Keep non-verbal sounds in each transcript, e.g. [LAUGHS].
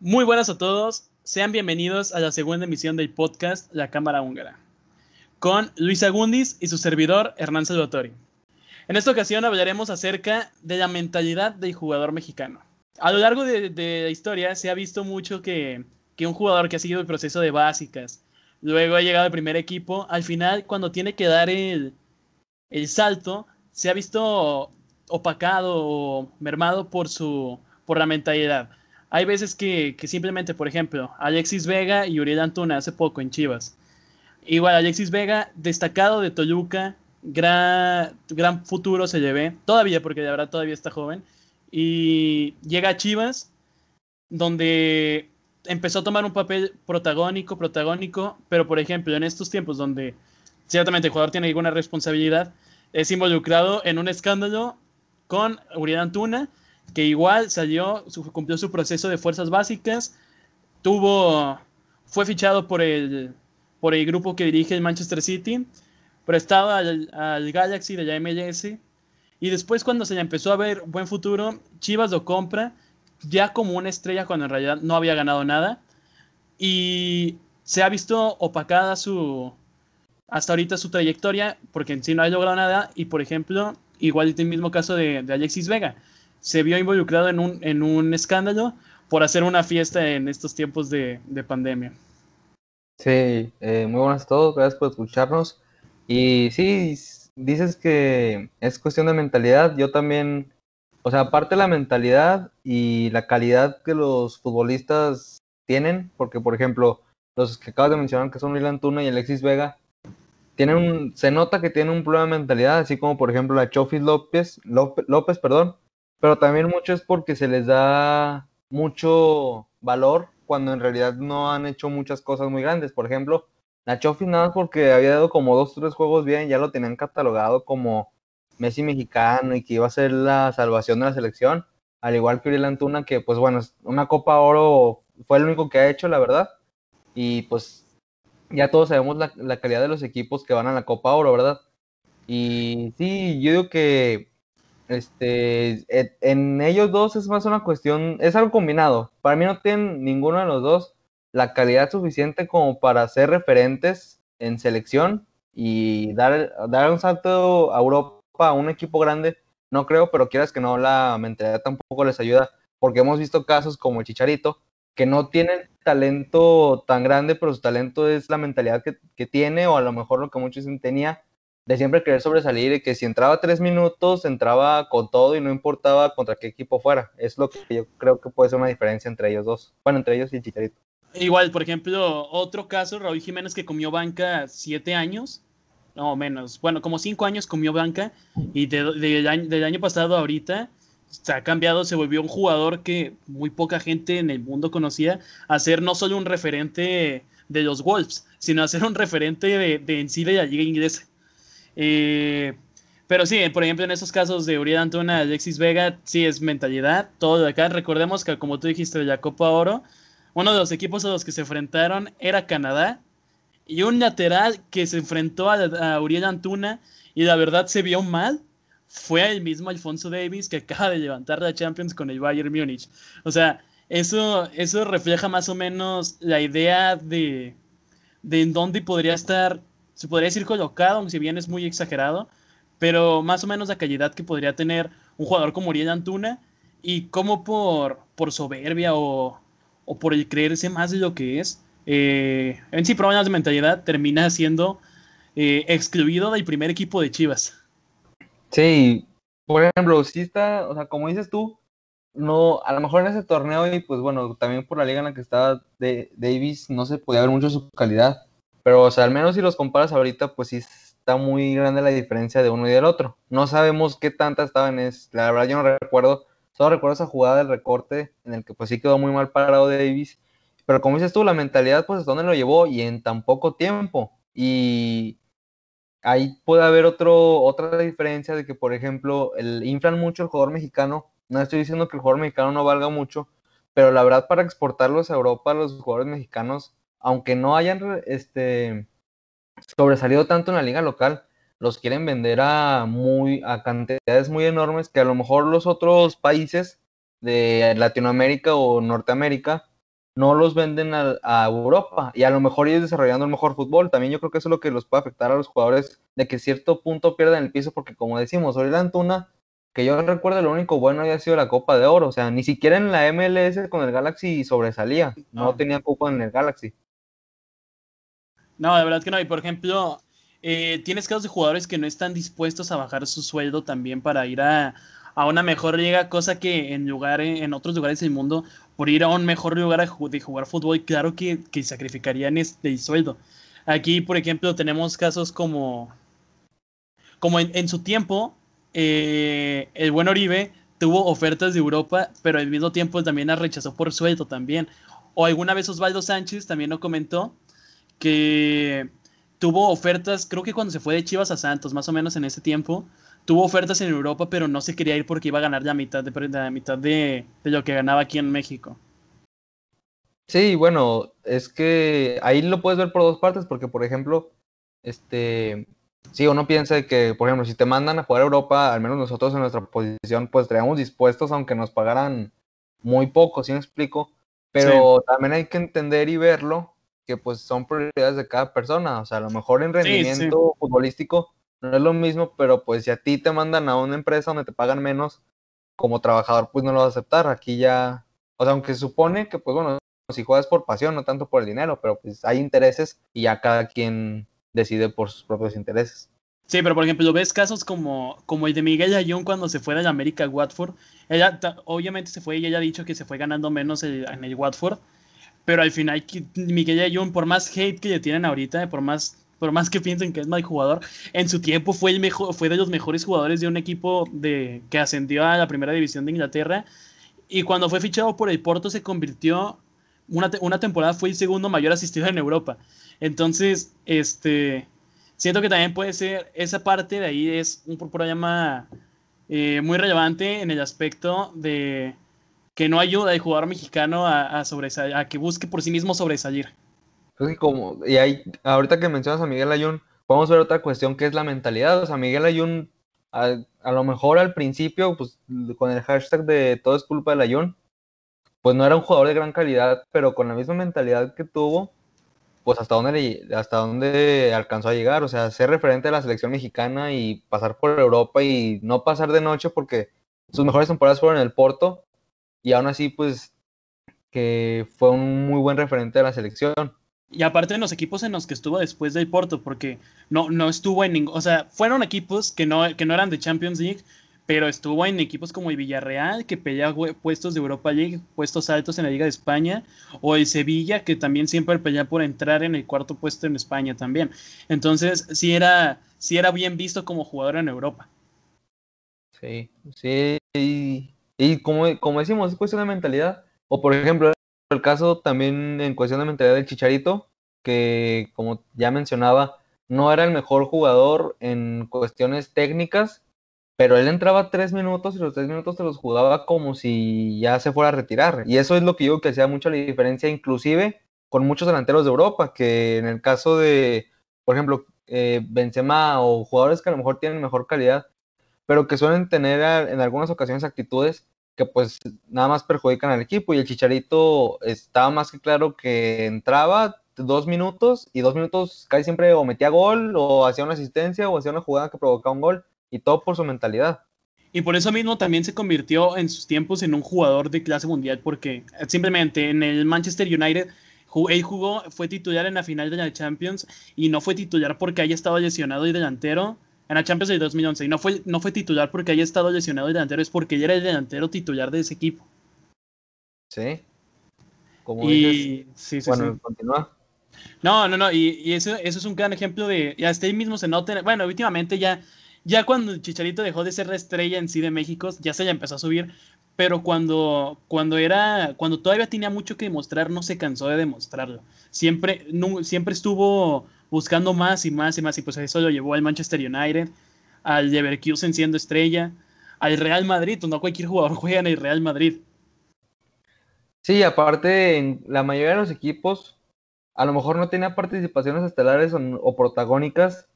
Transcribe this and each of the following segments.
Muy buenas a todos, sean bienvenidos a la segunda emisión del podcast La Cámara Húngara, con Luis Agundis y su servidor Hernán Salvatori. En esta ocasión hablaremos acerca de la mentalidad del jugador mexicano. A lo largo de, la historia se ha visto mucho que, que un jugador que ha seguido el proceso de básicas, luego ha llegado al primer equipo, al final cuando tiene que dar el, el salto, se ha visto opacado o mermado por, su, por la mentalidad. Hay veces que, que, simplemente, por ejemplo, Alexis Vega y Uriel Antuna hace poco en Chivas. Igual Alexis Vega, destacado de Toluca, gran, gran futuro se le ve, todavía, porque de verdad todavía está joven, y llega a Chivas, donde empezó a tomar un papel protagónico, protagónico, pero por ejemplo, en estos tiempos donde ciertamente el jugador tiene alguna responsabilidad, es involucrado en un escándalo con Uriel Antuna, que igual salió, cumplió su proceso de fuerzas básicas, tuvo, fue fichado por el, por el grupo que dirige el Manchester City, prestado al, al Galaxy de la MLS, y después cuando se empezó a ver buen futuro, Chivas lo compra, ya como una estrella cuando en realidad no había ganado nada, y se ha visto opacada su, hasta ahorita su trayectoria, porque en sí no ha logrado nada, y por ejemplo, igual el mismo caso de, Alexis Vega, se vio involucrado en un, en un escándalo por hacer una fiesta en estos tiempos de, pandemia. Sí, eh, muy buenas a todos, gracias por escucharnos. Y sí, dices que es cuestión de mentalidad, yo también, o sea, aparte de la mentalidad y la calidad que los futbolistas tienen, porque por ejemplo, los que acabas de mencionar que son Milan Tuna y Alexis Vega, tienen un, se nota que tienen un problema de mentalidad, así como por ejemplo la Chofis López, López, perdón, pero también mucho es porque se les da mucho valor cuando en realidad no han hecho muchas cosas muy grandes. Por ejemplo, la Chofis nada más porque había dado como dos o tres juegos bien, ya lo tenían catalogado como Messi mexicano y que iba a ser la salvación de la selección, al igual que Uriel Antuna, que pues bueno, una Copa Oro fue el único que ha hecho, la verdad, y pues ya todos sabemos la, calidad de los equipos que van a la Copa Oro, ¿verdad? Y sí, yo digo que este, en ellos dos es más una cuestión, es algo combinado. Para mí no tienen ninguno de los dos la calidad suficiente como para ser referentes en selección y dar, dar un salto a Europa a un equipo grande. No creo, pero quieras que no, la mentalidad tampoco les ayuda, porque hemos visto casos como el Chicharito, que no tienen talento tan grande, pero su talento es la mentalidad que, tiene, o a lo mejor lo que muchos tenía, de siempre querer sobresalir y que si entraba tres minutos, entraba con todo y no importaba contra qué equipo fuera. Es lo que yo creo que puede ser una diferencia entre ellos dos. Bueno, entre ellos y Chicharito. Igual, por ejemplo, otro caso, Raúl Jiménez que comió banca siete años, no menos, bueno, como cinco años comió banca y del año pasado ahorita se ha cambiado, se volvió un jugador que muy poca gente en el mundo conocía, a ser no solo un referente de los Wolves, sino a ser un referente de, de en sí de la liga inglesa. Eh, pero sí, por ejemplo, en esos casos de Uriel Antuna, Alexis Vega, sí es mentalidad, todo de acá. Recordemos que, como tú dijiste, la Copa Oro, uno de los equipos a los que se enfrentaron era Canadá, y un lateral que se enfrentó a, a Uriel Antuna, y la verdad se vio mal, fue el mismo Alfonso Davis que acaba de levantar la Champions con el Bayern Múnich. O sea, eso, eso refleja más o menos la idea de, de en dónde podría estar, se podría decir colocado, aunque si bien es muy exagerado, pero más o menos la calidad que podría tener un jugador como Uriel Antuna y cómo por, por soberbia o, o por el creerse más de lo que es, eh, en sí problemas de mentalidad, termina siendo eh, excluido del primer equipo de Chivas. Sí, por ejemplo, si está, o sea, como dices tú, no, a lo mejor en ese torneo y pues bueno, también por la liga en la que estaba de Davis no se podía ver mucho su calidad, pero o sea, al menos si los comparas ahorita, pues sí está muy grande la diferencia de uno y del otro. No sabemos qué tanta estaban, es, la verdad yo no recuerdo, solo recuerdo esa jugada del recorte en el que pues sí quedó muy mal parado Davis, pero como dices tú, la mentalidad pues dónde lo llevó y en tan poco tiempo. Y ahí puede haber otro, otra diferencia de que, por ejemplo, el, inflan mucho el jugador mexicano. No estoy diciendo que el jugador mexicano no valga mucho, pero la verdad para exportarlos a Europa, los jugadores mexicanos, aunque no hayan este, sobresalido tanto en la liga local, los quieren vender a, muy, a cantidades muy enormes que a lo mejor los otros países de Latinoamérica o Norteamérica no los venden a, Europa y a lo mejor ellos desarrollando el mejor fútbol. También yo creo que eso es lo que los puede afectar a los jugadores de que cierto punto pierdan el piso porque como decimos, la Antuna, que yo recuerdo lo único bueno había sido la Copa de Oro, o sea, ni siquiera en la MLS con el Galaxy sobresalía, no, tenía Copa en el Galaxy. No, de verdad que no, y por ejemplo, eh, tienes casos de jugadores que no están dispuestos a bajar su sueldo también para ir a, a una mejor liga, cosa que en, lugar, en otros lugares del mundo, por ir a un mejor lugar de jugar fútbol, claro que, que sacrificarían este sueldo. Aquí, por ejemplo, tenemos casos como, como en, su tiempo, eh, el buen Oribe tuvo ofertas de Europa, pero al mismo tiempo también la rechazó por sueldo también. O alguna vez Osvaldo Sánchez también lo comentó, que tuvo ofertas, creo que cuando se fue de Chivas a Santos, más o menos en ese tiempo, tuvo ofertas en Europa, pero no se quería ir porque iba a ganar la mitad de, la mitad de, lo que ganaba aquí en México. Sí, bueno, es que ahí lo puedes ver por dos partes, porque por ejemplo, este, sí, uno piensa que, por ejemplo, si te mandan a jugar a Europa, al menos nosotros en nuestra posición, pues estaríamos dispuestos, aunque nos pagaran muy poco, ¿sí me explico? Pero también hay que entender y verlo que pues son prioridades de cada persona, o sea, a lo mejor en rendimiento futbolístico no es lo mismo, pero pues si a ti te mandan a una empresa donde te pagan menos, como trabajador, pues no lo vas a aceptar. Aquí ya, o sea, aunque se supone que, pues bueno, si juegas por pasión, no tanto por el dinero, pero pues hay intereses y ya cada quien decide por sus propios intereses. Sí, pero por ejemplo, ves casos como, como el de Miguel Ayun cuando se fue de América Watford. Ella obviamente se fue y ella ha dicho que se fue ganando menos en el Watford. Pero al final, Miguel Ayun, por más hate que le tienen ahorita, por más por más que piensen que es mal jugador, en su tiempo fue, el mejor, fue de los mejores jugadores de un equipo de, que ascendió a la primera división de Inglaterra. Y cuando fue fichado por el Porto se convirtió, una, una temporada fue el segundo mayor asistido en Europa. Entonces, este, siento que también puede ser, esa parte de ahí es un problema eh, muy relevante en el aspecto de que no ayuda al jugador mexicano a, a, a que busque por sí mismo sobresalir como, y hay, ahorita que mencionas a Miguel Ayun, podemos ver otra cuestión que es la mentalidad. O sea, Miguel Ayun, a, lo mejor al principio, pues con el hashtag de todo es culpa del Ayun, pues no era un jugador de gran calidad, pero con la misma mentalidad que tuvo, pues hasta dónde, hasta dónde alcanzó a llegar. O sea, ser referente de la selección mexicana y pasar por Europa y no pasar de noche porque sus mejores temporadas fueron en el Porto y aún así, pues que fue un muy buen referente de la selección. Y aparte en los equipos en los que estuvo después del Porto, porque no, no estuvo en ningún. O sea, fueron equipos que no, que no eran de Champions League, pero estuvo en equipos como el Villarreal, que pelea puestos de Europa League, puestos altos en la Liga de España, o el Sevilla, que también siempre pelea por entrar en el cuarto puesto en España también. Entonces, sí era, sí era bien visto como jugador en Europa. Sí, sí. Y, como, como decimos, es cuestión de mentalidad. O por ejemplo, el caso también en cuestión de mentalidad del Chicharito, que como ya mencionaba, no era el mejor jugador en cuestiones técnicas, pero él entraba tres minutos y los tres minutos se los jugaba como si ya se fuera a retirar. Y eso es lo que yo que hacía mucho la diferencia, inclusive con muchos delanteros de Europa, que en el caso de, por ejemplo, eh, Benzema o jugadores que a lo mejor tienen mejor calidad, pero que suelen tener en algunas ocasiones actitudes que pues nada más perjudican al equipo y el Chicharito estaba más que claro que entraba dos minutos y dos minutos casi siempre o metía gol o hacía una asistencia o hacía una jugada que provocaba un gol y todo por su mentalidad. Y por eso mismo también se convirtió en sus tiempos en un jugador de clase mundial porque simplemente en el Manchester United él jugó, fue titular en la final de la Champions y no fue titular porque haya estado lesionado y delantero, en la Champions de 2011 y no fue, no fue titular porque haya estado lesionado el delantero, es porque ella era el delantero titular de ese equipo. Sí. Como y, sí, sí, bueno, continúa. No, no, no, y, y, eso, eso es un gran ejemplo de, y hasta ahí mismo se nota, bueno, últimamente ya, ya cuando Chicharito dejó de ser la estrella en sí de México, ya se le empezó a subir, pero cuando, cuando era, cuando todavía tenía mucho que demostrar, no se cansó de demostrarlo. Siempre, no, siempre estuvo buscando más y más y más, y pues eso lo llevó al Manchester United, al Leverkusen siendo estrella, al Real Madrid, no cualquier jugador [LAUGHS] juega en el Real Madrid. Sí, aparte, en la mayoría de los equipos, a lo mejor no tenía participaciones estelares o, protagónicas,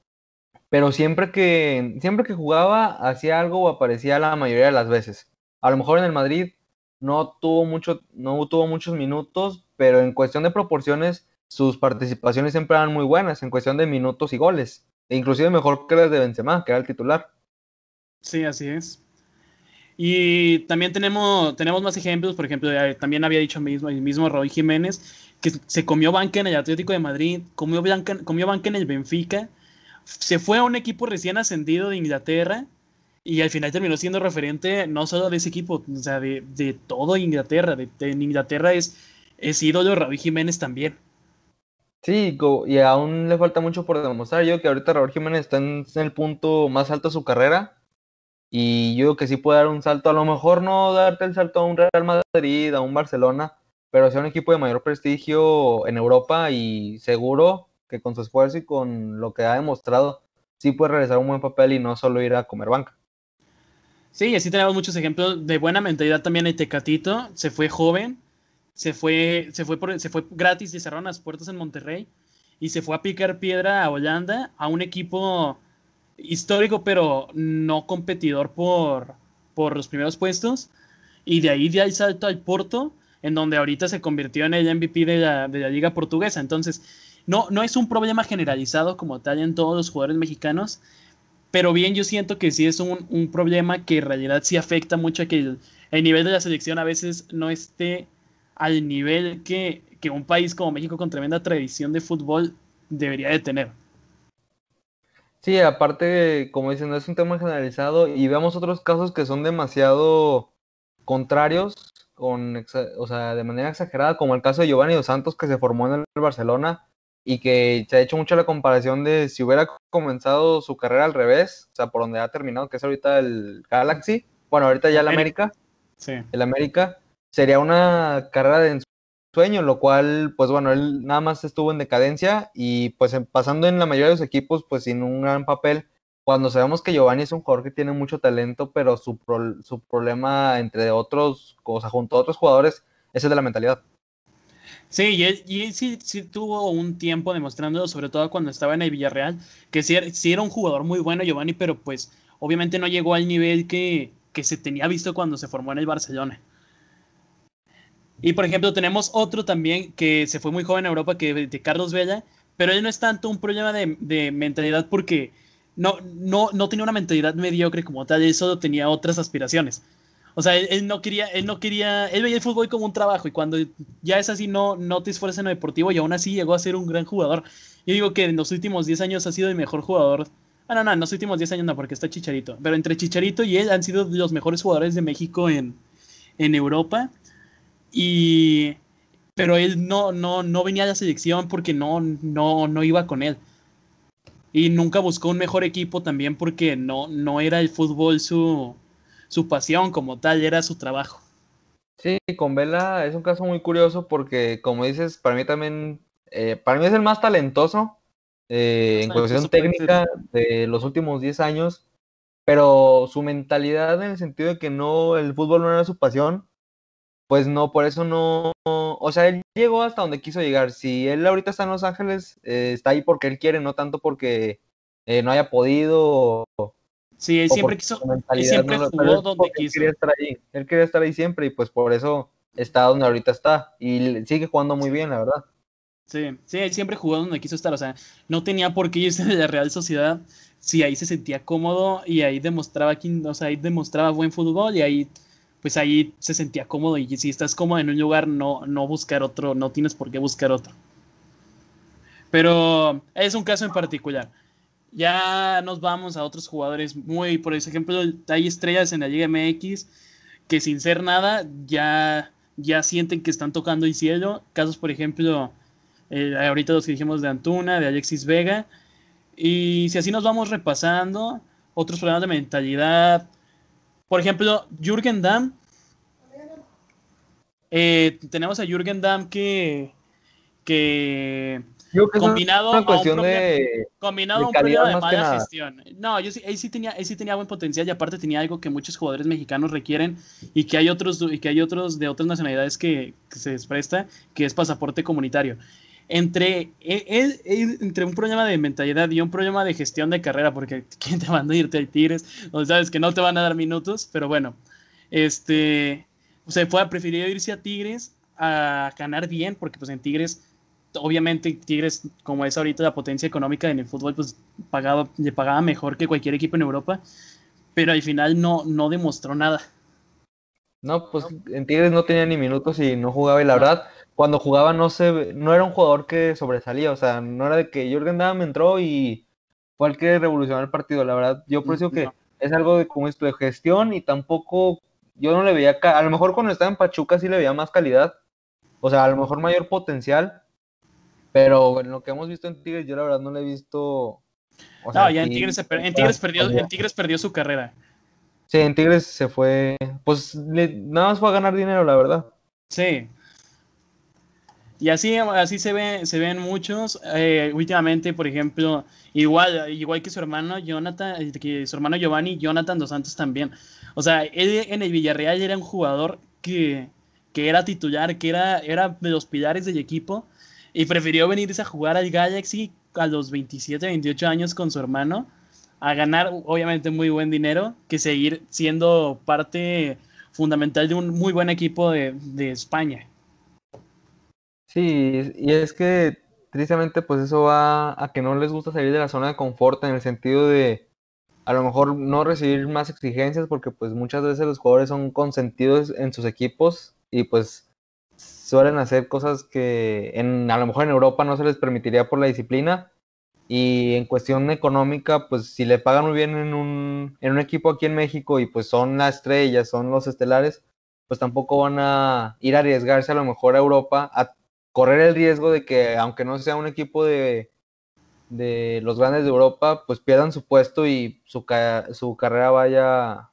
pero siempre que, siempre que jugaba, hacía algo o aparecía la mayoría de las veces. A lo mejor en el Madrid no tuvo, mucho, no tuvo muchos minutos, pero en cuestión de proporciones, sus participaciones siempre eran muy buenas, en cuestión de minutos y goles. E inclusive mejor que las de Benzema, que era el titular. Sí, así es. Y también tenemos, tenemos más ejemplos, por ejemplo, también había dicho mismo, el mismo Roy Jiménez, que se comió banca en el Atlético de Madrid, comió banca, comió banca en el Benfica, se fue a un equipo recién ascendido de Inglaterra y al final terminó siendo referente no solo de ese equipo, o sea, de, de todo Inglaterra. De, en Inglaterra es, es ídolo Raúl Jiménez también. Sí, y aún le falta mucho por demostrar. Yo que ahorita Raúl Jiménez está en, el punto más alto de su carrera. Y yo que sí puede dar un salto. A lo mejor no darte el salto a un Real Madrid, a un Barcelona, pero sea un equipo de mayor prestigio en Europa y seguro que con su esfuerzo y con lo que ha demostrado, sí puede realizar un buen papel y no solo ir a comer banca. Sí, así tenemos muchos ejemplos de buena mentalidad también el Tecatito, se fue joven, se fue, se fue, se fue gratis y cerraron las puertas en Monterrey y se fue a picar piedra a Holanda, a un equipo histórico pero no competidor por, por los primeros puestos y de ahí ya el salto al Porto, en donde ahorita se convirtió en el MVP de la, de la liga portuguesa. Entonces, no, no es un problema generalizado como tal en todos los jugadores mexicanos, pero bien, yo siento que sí es un, problema que en realidad sí afecta mucho a que el, nivel de la selección a veces no esté al nivel que, un país como México con tremenda tradición de fútbol debería de tener. Sí, aparte, como dicen, no es un tema generalizado y vemos otros casos que son demasiado contrarios, con, o sea, de manera exagerada, como el caso de Giovanni Dos Santos que se formó en el Barcelona y que se ha hecho mucho la comparación de si hubiera comenzado su carrera al revés, o sea, por donde ha terminado, que es ahorita el Galaxy, bueno, ahorita ya el América, sí. el América, sería una carrera de sueño, lo cual, pues bueno, él nada más estuvo en decadencia y pues pasando en la mayoría de los equipos, pues sin un gran papel, cuando sabemos que Giovanni es un jugador que tiene mucho talento, pero su, su problema entre otros, o sea, junto a otros jugadores, es el de la mentalidad. Sí, y él, sí, tuvo un tiempo demostrándolo, sobre todo cuando estaba en el Villarreal, que sí, era un jugador muy bueno, Giovanni, pero pues obviamente no llegó al nivel que, se tenía visto cuando se formó en el Barcelona. Y por ejemplo, tenemos otro también que se fue muy joven a Europa, que de Carlos Vela, pero él no es tanto un problema de, mentalidad porque no, no, no tenía una mentalidad mediocre como tal, él solo tenía otras aspiraciones. O sea, él, no quería, él no quería, él veía el fútbol como un trabajo y cuando ya es así no, no te esfuerzas en lo deportivo y aún así llegó a ser un gran jugador. Yo digo que en los últimos 10 años ha sido el mejor jugador. Ah, no, no, en los últimos 10 años no, porque está Chicharito. Pero entre Chicharito y él han sido los mejores jugadores de México en, en Europa. Y, pero él no, no, no venía a la selección porque no, no, no iba con él. Y nunca buscó un mejor equipo también porque no, no era el fútbol su, su pasión como tal, era su trabajo. Sí, con Vela es un caso muy curioso porque, como dices, para mí también, eh, para mí es el más talentoso eh, en cuestión técnica de los últimos 10 años, pero su mentalidad en el sentido de que no, el fútbol no era su pasión, pues no, por eso no, o sea, él llegó hasta donde quiso llegar. Si él ahorita está en Los Ángeles, eh, está ahí porque él quiere, no tanto porque no haya podido Sí, él siempre quiso, él siempre jugó donde quiso. Él quería estar ahí, él quería estar ahí siempre y pues por eso está donde ahorita está y sigue jugando muy bien, la verdad. Sí, sí, él siempre jugó donde quiso estar, o sea, no tenía por qué irse de la Real Sociedad si ahí se sentía cómodo y ahí demostraba, o sea, ahí demostraba buen fútbol y ahí, pues ahí se sentía cómodo y si estás cómodo en un lugar, no, no buscar otro, no tienes por qué buscar otro. Pero es un caso en particular. Ya nos vamos a otros jugadores muy, por ejemplo, hay estrellas en la Liga MX que sin ser nada ya, ya sienten que están tocando el cielo. Casos, por ejemplo, eh, ahorita los que dijimos de Antuna, de Alexis Vega. Y si así nos vamos repasando, otros problemas de mentalidad. Por ejemplo, Jürgen Damm. Eh, tenemos a Jürgen Damm que, que combinado a un de, combinado un problema de mala gestión. No, yo sí, ahí sí tenía, ahí sí tenía buen potencial y aparte tenía algo que muchos jugadores mexicanos requieren y que hay otros y que hay otros de otras nacionalidades que, se les presta, que es pasaporte comunitario. Entre, él, entre un problema de mentalidad y un problema de gestión de carrera, porque ¿quién te manda a irte a Tigres? O sabes que no te van a dar minutos, pero bueno, este, se fue, prefirió irse a Tigres a ganar bien, porque pues en Tigres, obviamente Tigres, como es ahorita la potencia económica en el fútbol, pues pagado, le pagaba mejor que cualquier equipo en Europa, pero al final no, no demostró nada. No, pues en Tigres no tenía ni minutos y no jugaba y la verdad, cuando jugaba no se, no era un jugador que sobresalía, o sea, no era de que Jürgen Damm entró y fue el que revolucionó el partido, la verdad, yo por eso que es algo de como esto de gestión y tampoco, yo no le veía, a lo mejor cuando estaba en Pachuca sí le veía más calidad, o sea, a lo mejor mayor potencial, pero en lo que hemos visto en Tigres yo la verdad no le he visto... no, ya en Tigres, en Tigres, perdió, en Tigres perdió su carrera. Sí, en Tigres se fue, pues nada más fue a ganar dinero, la verdad. Sí. Y así, así se, ve, se ven muchos. Eh, últimamente, por ejemplo, igual, igual que su hermano Jonathan, que su hermano Giovanni, Jonathan Dos Santos también. O sea, él en el Villarreal era un jugador que, que era titular, que era, era de los pilares del equipo, y prefirió venirse a jugar al Galaxy a los 27, 28 años con su hermano a ganar obviamente muy buen dinero que seguir siendo parte fundamental de un muy buen equipo de, España. Sí, y es que tristemente pues eso va a que no les gusta salir de la zona de confort en el sentido de a lo mejor no recibir más exigencias porque pues muchas veces los jugadores son consentidos en sus equipos y pues suelen hacer cosas que en, a lo mejor en Europa no se les permitiría por la disciplina y en cuestión económica, pues si le pagan muy bien en un, en un equipo aquí en México y pues son las estrellas, son los estelares, pues tampoco van a ir a arriesgarse a lo mejor a Europa a correr el riesgo de que aunque no sea un equipo de, de los grandes de Europa, pues pierdan su puesto y su, su carrera vaya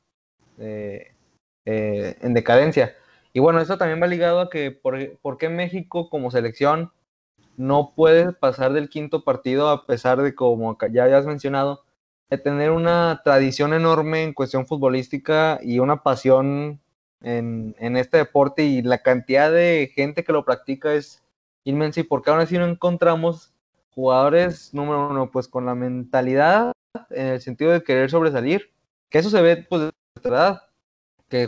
eh, eh, en decadencia. Y bueno, eso también va ligado a que por, por qué México como selección no puede pasar del quinto partido a pesar de, como ya habías mencionado, de tener una tradición enorme en cuestión futbolística y una pasión en, este deporte y la cantidad de gente que lo practica es inmensa y porque aún así no encontramos jugadores, número uno, pues con la mentalidad en el sentido de querer sobresalir, que eso se ve pues de verdad, que,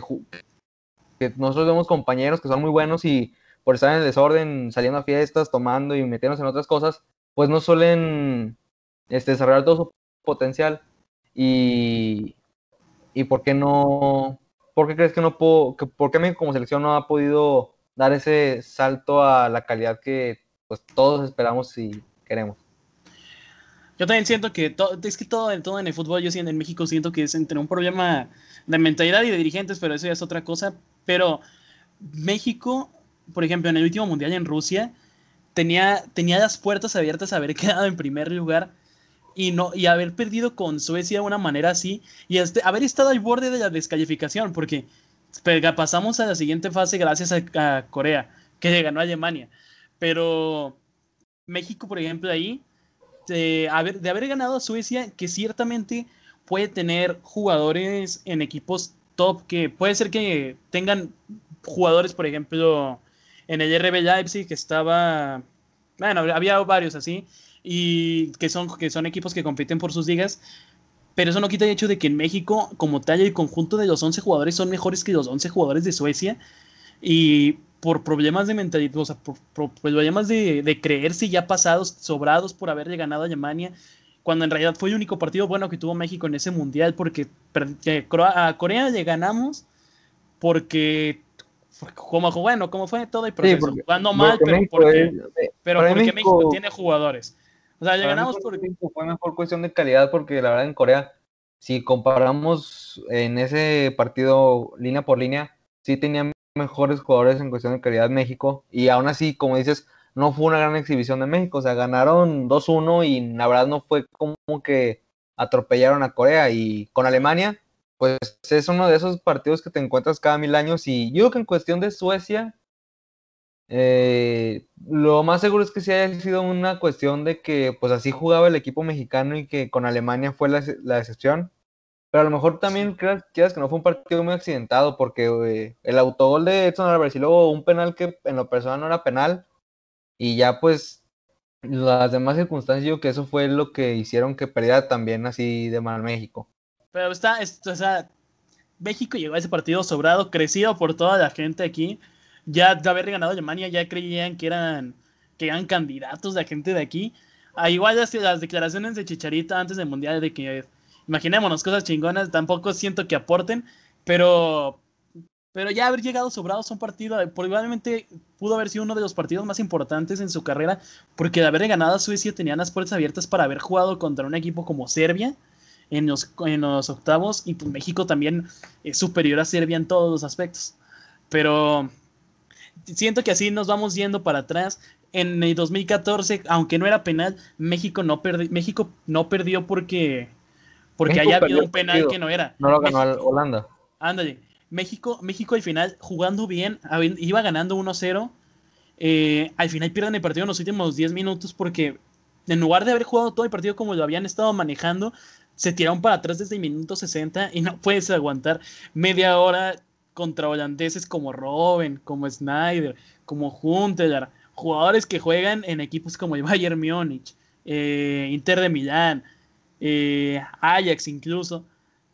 que nosotros vemos compañeros que son muy buenos y por estar en el desorden, saliendo a fiestas, tomando y metiéndose en otras cosas, pues no suelen este, desarrollar todo su potencial. Y, y por qué no, por qué crees que no puedo, que, por qué México como selección no ha podido dar ese salto a la calidad que pues todos esperamos y queremos? Yo también siento que todo, es que todo, todo en el fútbol, yo siento en México siento que es entre un problema de mentalidad y de dirigentes, pero eso ya es otra cosa. Pero México por ejemplo, en el último mundial en Rusia, tenía, tenía las puertas abiertas a haber [LAUGHS] quedado en primer lugar y, no, y haber perdido con Suecia de una manera así y este, haber estado al borde de la descalificación, porque pasamos a la siguiente fase gracias a, Corea, que le ganó a Alemania. Pero México, por ejemplo, ahí, de haber, de haber ganado a Suecia, que ciertamente puede tener jugadores en equipos top, que puede ser que tengan jugadores, por ejemplo, en el RB Leipzig que estaba, bueno, había varios así, y que son, que son equipos que compiten por sus ligas, pero eso no quita el hecho de que en México, como tal, el conjunto de los 11 jugadores son mejores que los 11 jugadores de Suecia, y por problemas de mentalidad, o sea, por, problemas de, de, creerse ya pasados, sobrados por haberle ganado a Alemania, cuando en realidad fue el único partido bueno que tuvo México en ese mundial, porque a Corea le ganamos porque como bueno, como fue todo el proceso, jugando mal, pero porque, pero porque México, tiene jugadores. O sea, ganamos por... Fue mejor cuestión de calidad porque la verdad en Corea, si comparamos en ese partido línea por línea, sí tenían mejores jugadores en cuestión de calidad México y aún así, como dices, no fue una gran exhibición de México, o sea, ganaron 2-1 y la verdad no fue como que atropellaron a Corea y con Alemania pues es uno de esos partidos que te encuentras cada mil años y yo creo que en cuestión de Suecia, eh, lo más seguro es que sí haya sido una cuestión de que pues así jugaba el equipo mexicano y que con Alemania fue la, la excepción. Pero a lo mejor también creas, que no fue un partido muy accidentado porque eh, el autogol de Edson Álvarez y luego un penal que en lo personal no era penal y ya pues las demás circunstancias yo que eso fue lo que hicieron que perdiera también así de mal México. Pero está, o sea, México llegó a ese partido sobrado, crecido por toda la gente aquí. Ya de haber ganado Alemania, ya creían que eran, que eran candidatos la gente de aquí. A igual las, las declaraciones de Chicharita antes del Mundial de que imaginémonos cosas chingonas, tampoco siento que aporten, pero, pero ya haber llegado sobrados a un partido, probablemente pudo haber sido uno de los partidos más importantes en su carrera, porque de haber ganado a Suecia tenían las puertas abiertas para haber jugado contra un equipo como Serbia en los, en los octavos, y pues México también es superior a Serbia en todos los aspectos. Pero siento que así nos vamos yendo para atrás. En el 2014, aunque no era penal, México no, México no perdió porque porque haya habido un penal que no era. No lo ganó Holanda. Ándale. México, México al final, jugando bien, iba ganando 1-0. Eh, al final pierden el partido en los últimos 10 minutos porque en lugar de haber jugado todo el partido como lo habían estado manejando, se tiraron para atrás desde el minuto 60 y no puedes aguantar media hora contra holandeses como Robben, como Snyder, como Huntelaar, jugadores que juegan en equipos como el Bayern Múnich, eh, Inter de Milán, eh, Ajax incluso,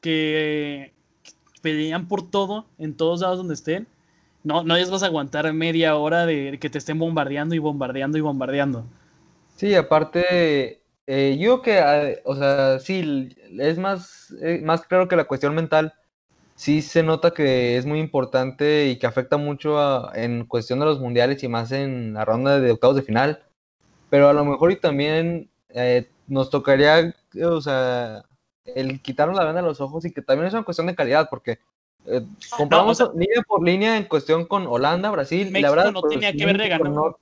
que pelean por todo en todos lados donde estén. No, no les vas a aguantar media hora de que te estén bombardeando y bombardeando y bombardeando. Sí, aparte, eh, yo que, ah, o sea, sí, es más, más claro que la cuestión mental. Sí se nota que es muy importante y que afecta mucho en cuestión de los mundiales y más en la ronda de octavos de final. Pero a lo mejor y también nos tocaría o sea, el quitarnos la venda de los ojos y que también es una cuestión de calidad, porque eh, comparamos línea por línea en cuestión con Holanda, Brasil, México la verdad, no pues, tenía que ver de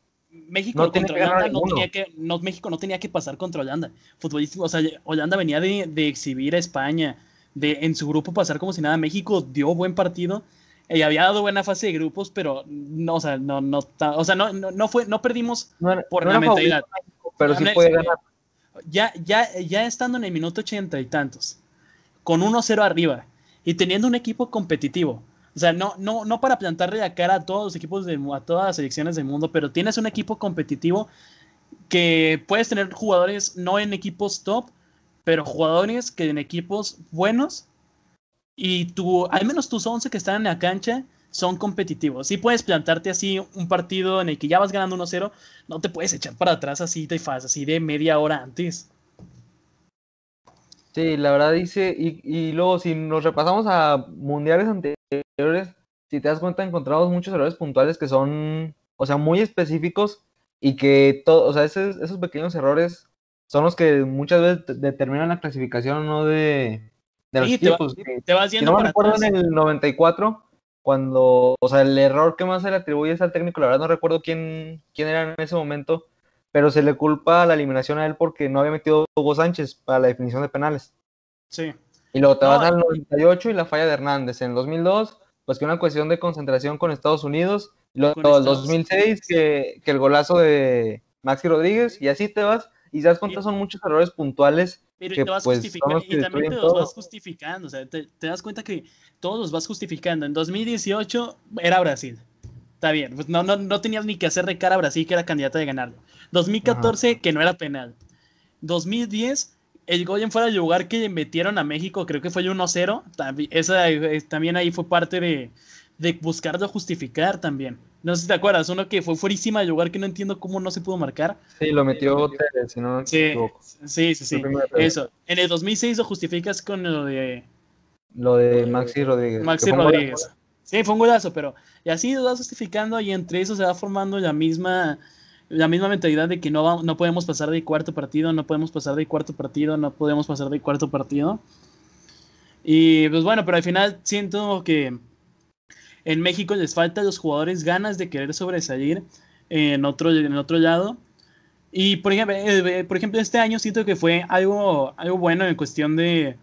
México no contra Holanda no tenía que, no, México no tenía que pasar contra Holanda. Futbolístico, o sea, Holanda venía de, de, exhibir a España, de en su grupo pasar como si nada. México dio buen partido y había dado buena fase de grupos, pero no, o sea, no, no, o sea, no, no, fue, no perdimos por la mentalidad. pero sí puede ganar ya, ya, ya estando en el minuto ochenta y tantos, con 1-0 arriba y teniendo un equipo competitivo. O sea, no, no, no para plantarle la cara a todos los equipos, de, a todas las selecciones del mundo, pero tienes un equipo competitivo que puedes tener jugadores no en equipos top, pero jugadores que en equipos buenos y tú, al menos tus 11 que están en la cancha son competitivos. Si puedes plantarte así un partido en el que ya vas ganando 1-0, no te puedes echar para atrás así fase, así de media hora antes. Sí, la verdad dice, y, y luego si nos repasamos a mundiales anteriores, si te das cuenta encontramos muchos errores puntuales que son, o sea, muy específicos y que todo, o sea, esos, esos pequeños errores son los que muchas veces determinan la clasificación no de, de los equipos. Te, vas yendo no me acuerdo en el 94 cuando, o sea, el error que más se le atribuye es al técnico, la verdad no recuerdo quién, quién era en ese momento, pero se le culpa la eliminación a él porque no había metido Hugo Sánchez para la definición de penales. Sí. Y luego te vas al 98 y la falla de Hernández. En el 2002, pues que una cuestión de concentración con Estados Unidos. Y luego el 2006, que, que, el golazo de Maxi Rodríguez, y así te vas. Y te das cuenta, son muchos errores puntuales pero te vas pues, justificando y también te los vas justificando. O sea, te, das cuenta que todos los vas justificando. En 2018 era Brasil. Está bien, pues no, no, no tenías ni que hacer de cara a Brasil, que era candidata de ganarlo. 2014, que no era penal. 2010, el gol en fuera del lugar que metieron a México, creo que fue el 1-0. Esa, eh, también ahí fue parte de, de buscarlo justificar también. No sé si te acuerdas, uno que fue fuerísima del lugar que no entiendo cómo no se pudo marcar. Sí, lo metió Teres, si no sí, sí, sí, sí, Eso. En el 2006 lo justificas con lo de... Lo de Maxi Rodríguez. Maxi Rodríguez. Sí, fue un golazo, pero... Y así lo vas justificando y entre eso se va formando la misma... La misma mentalidad de que no, no podemos pasar de cuarto partido, no podemos pasar de cuarto partido, no podemos pasar de cuarto partido. Y pues bueno, pero al final siento que en México les falta a los jugadores ganas de querer sobresalir en otro, en otro lado. Y por ejemplo, eh, por ejemplo, este año siento que fue algo, algo bueno en cuestión de,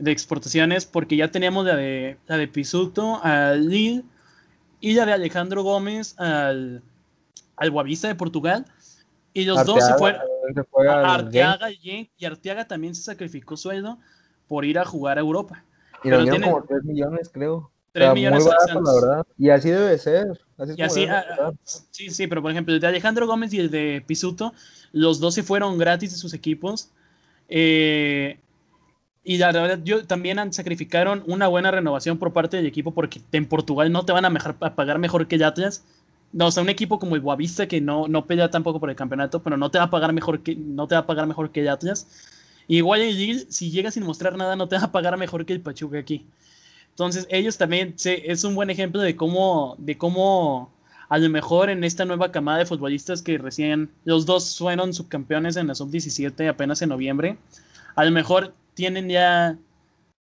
de exportaciones, porque ya teníamos la de, la de Pisuto al Lille y la de Alejandro Gómez al, al Boavista de Portugal. Y los dos se fueron. a Arteaga y, y Arteaga también se sacrificó sueldo por ir a jugar a Europa. Y lo dieron como 3 millones, creo. 3 millones muy barato, la verdad. Y así debe ser. Así y así, ah, sí, sí, pero por ejemplo, el de Alejandro Gómez y el de Pisuto, los dos se fueron gratis de sus equipos. Eh, y la verdad, yo también sacrificaron una buena renovación por parte del equipo porque en Portugal no te van a, mejor, a pagar mejor que el Atlas. No, o sea, un equipo como el Boavista que no, no pelea tampoco por el campeonato, pero no te va a pagar mejor que, no te va a pagar mejor que el Atlas. Igual el si llega sin mostrar nada, no te va a pagar mejor que el Pachuca aquí. Entonces, ellos también es un buen ejemplo de cómo, de cómo a lo mejor en esta nueva camada de futbolistas que recién, los dos fueron subcampeones en la sub-17 apenas en noviembre, a lo mejor tienen ya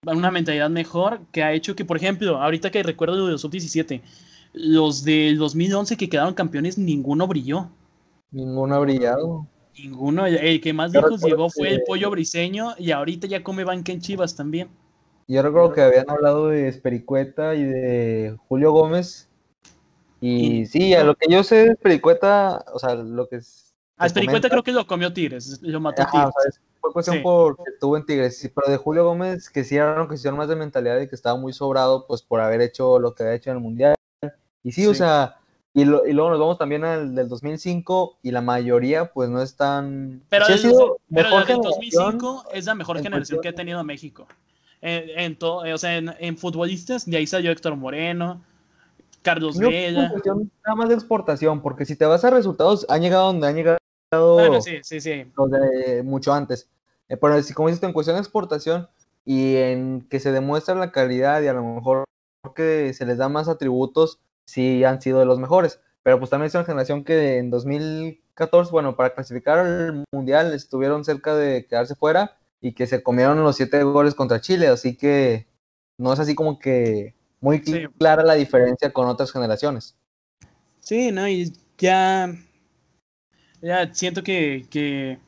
una mentalidad mejor que ha hecho que, por ejemplo, ahorita que recuerdo de los sub-17, los del 2011 que quedaron campeones, ninguno brilló. Ninguno ha brillado. Ninguno. El que más lejos llegó fue el pollo briseño y ahorita ya come banca en Chivas también. Yo recuerdo que habían hablado de Espericueta y de Julio Gómez. Y, sí, a lo que yo sé de Espericueta, o sea, lo que es. A Espericueta creo que lo comió Tigres, lo mató Tigres. fue cuestión porque estuvo en Tigres. Sí, pero de Julio Gómez, que sí era una cuestión más de mentalidad y que estaba muy sobrado, pues por haber hecho lo que había hecho en el Mundial. Y sí, o sea, y, luego nos vamos también al del 2005 y la mayoría pues no están... Pero, el, del 2005 es la mejor generación que ha tenido México. En, todo, o sea, en, futbolistas, de ahí salió Héctor Moreno, Carlos Vela. Nada más de exportación, porque si te vas a resultados, han llegado donde han llegado bueno, sí, sí, sí. mucho antes. Eh, pero si como dices, en cuestión de exportación y en que se demuestra la calidad y a lo mejor que se les da más atributos, sí han sido de los mejores. Pero pues también es una generación que en 2014, bueno, para clasificar al Mundial estuvieron cerca de quedarse fuera y que se comieron los siete goles contra Chile. Así que no es así como que muy clara la diferencia con otras generaciones. Sí, no, y ya, ya siento que, que,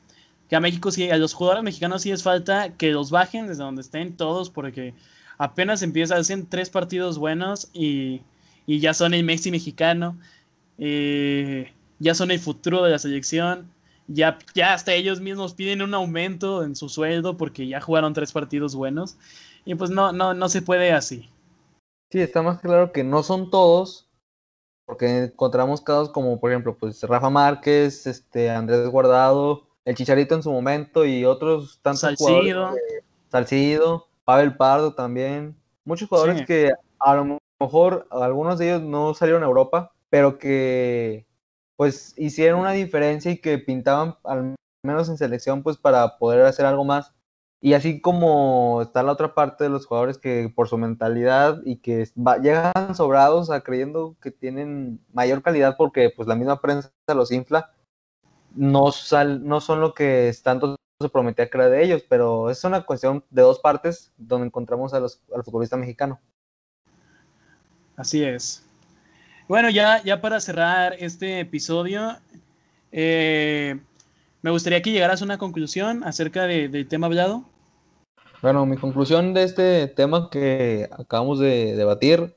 que a México sí, a los jugadores mexicanos sí es falta que los bajen desde donde estén todos, porque apenas empieza, hacen tres partidos buenos y y ya son el Messi mexicano, eh, ya son el futuro de la selección, ya, ya hasta ellos mismos piden un aumento en su sueldo porque ya jugaron tres partidos buenos y pues no, no, no se puede así. Sí, está más claro que no son todos, porque encontramos casos como por ejemplo pues Rafa Márquez, este Andrés Guardado, el Chicharito en su momento y otros tantos Salcido. Salcido, Pavel Pardo también, muchos jugadores que a lo mejor algunos de ellos no salieron a Europa, pero que pues hicieron una diferencia y que pintaban al menos en selección pues para poder hacer algo más. Y así como está la otra parte de los jugadores que por su mentalidad y que llegan sobrados a creyendo que tienen mayor calidad porque pues la misma prensa los infla, no, sal, no son lo que tanto se prometía que era de ellos, pero es una cuestión de dos partes donde encontramos a los, al futbolista mexicano. Así es. Bueno, ya, ya para cerrar este episodio, eh, me gustaría que llegaras a una conclusión acerca del tema hablado. Bueno, mi conclusión de este tema que acabamos de debatir,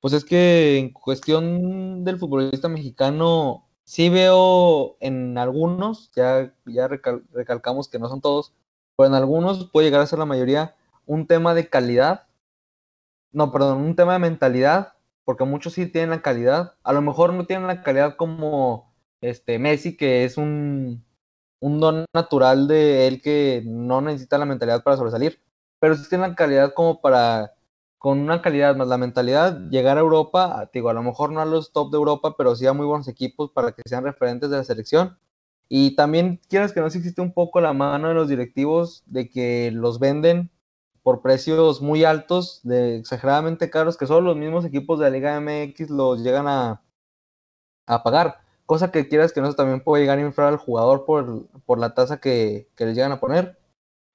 pues es que en cuestión del futbolista mexicano, sí veo en algunos, ya, ya recalcamos que no son todos, pero en algunos puede llegar a ser la mayoría un tema de calidad, no, perdón, un tema de mentalidad porque muchos sí tienen la calidad. A lo mejor no tienen la calidad como este Messi, que es un, don natural de él que no necesita la mentalidad para sobresalir, pero sí tienen la calidad como para, con una calidad más la mentalidad, llegar a Europa, digo, a lo mejor no a los top de Europa, pero sí a muy buenos equipos para que sean referentes de la selección. Y también quieras que no se existe un poco la mano de los directivos de que los venden por precios muy altos, de exageradamente caros, que solo los mismos equipos de la Liga MX los llegan a, a pagar. Cosa que quieras que no también puede llegar a inflar al jugador por, por la tasa que, les llegan a poner.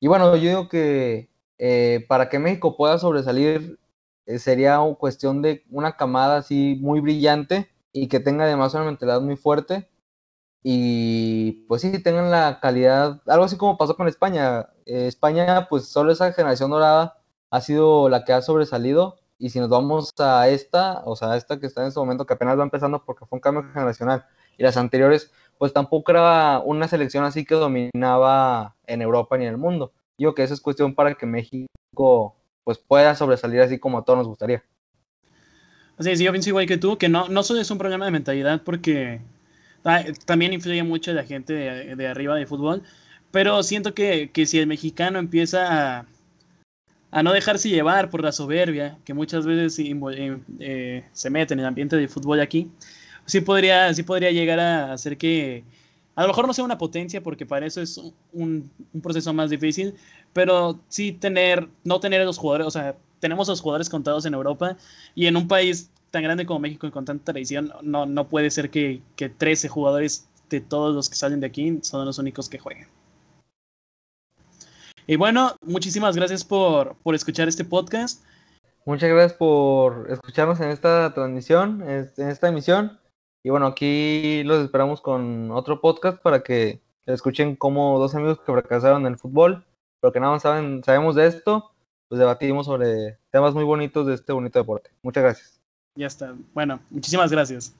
Y bueno, yo digo que eh, para que México pueda sobresalir eh, sería cuestión de una camada así muy brillante y que tenga además una mentalidad muy fuerte y pues sí, tengan la calidad, algo así como pasó con España. Eh, España, pues solo esa generación dorada ha sido la que ha sobresalido y si nos vamos a esta, o sea, esta que está en este momento, que apenas va empezando porque fue un cambio generacional, y las anteriores, pues tampoco era una selección así que dominaba en Europa ni en el mundo. Digo que eso es cuestión para que México pues pueda sobresalir así como a todos nos gustaría. Sí, sí, yo pienso igual que tú, que no, no solo es un problema de mentalidad porque también influye mucho la gente de, arriba de fútbol, pero siento que, si el mexicano empieza a no dejarse llevar por la soberbia que muchas veces eh, se mete en el ambiente del fútbol aquí, sí podría, sí podría llegar a hacer que a lo mejor no sea una potencia porque para eso es un, un, proceso más difícil, pero sí tener, no tener a los jugadores, o sea, tenemos a los jugadores contados en Europa y en un país tan grande como México y con tanta tradición, no, no puede ser que, que 13 jugadores de todos los que salen de aquí son los únicos que jueguen. Y bueno, muchísimas gracias por, por escuchar este podcast. Muchas gracias por escucharnos en esta transmisión, en esta emisión. Y bueno, aquí los esperamos con otro podcast para que escuchen como dos amigos que fracasaron en el fútbol, pero que nada más saben, sabemos de esto, pues debatimos sobre temas muy bonitos de este bonito deporte. Muchas gracias. Ya está. Bueno, muchísimas gracias.